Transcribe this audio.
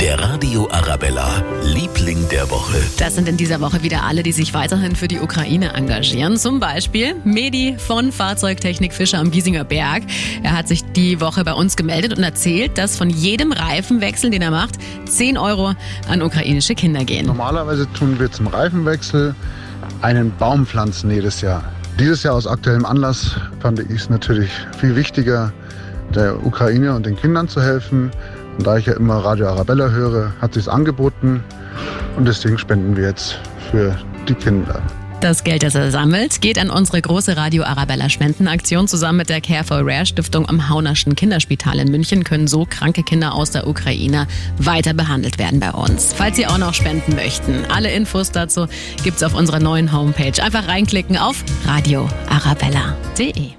Der Radio Arabella, Liebling der Woche. Das sind in dieser Woche wieder alle, die sich weiterhin für die Ukraine engagieren. Zum Beispiel Medi von Fahrzeugtechnik Fischer am Giesinger Berg. Er hat sich die Woche bei uns gemeldet und erzählt, dass von jedem Reifenwechsel, den er macht, 10 Euro an ukrainische Kinder gehen. Normalerweise tun wir zum Reifenwechsel einen Baum pflanzen jedes Jahr. Dieses Jahr aus aktuellem Anlass fand ich es natürlich viel wichtiger, der Ukraine und den Kindern zu helfen. Und da ich ja immer Radio Arabella höre, hat sich angeboten und deswegen spenden wir jetzt für die Kinder. Das Geld, das er sammelt, geht an unsere große Radio Arabella Spendenaktion. Zusammen mit der Care for Rare Stiftung am Haunerschen Kinderspital in München können so kranke Kinder aus der Ukraine weiter behandelt werden bei uns. Falls Sie auch noch spenden möchten, alle Infos dazu gibt's auf unserer neuen Homepage. Einfach reinklicken auf radioarabella.de.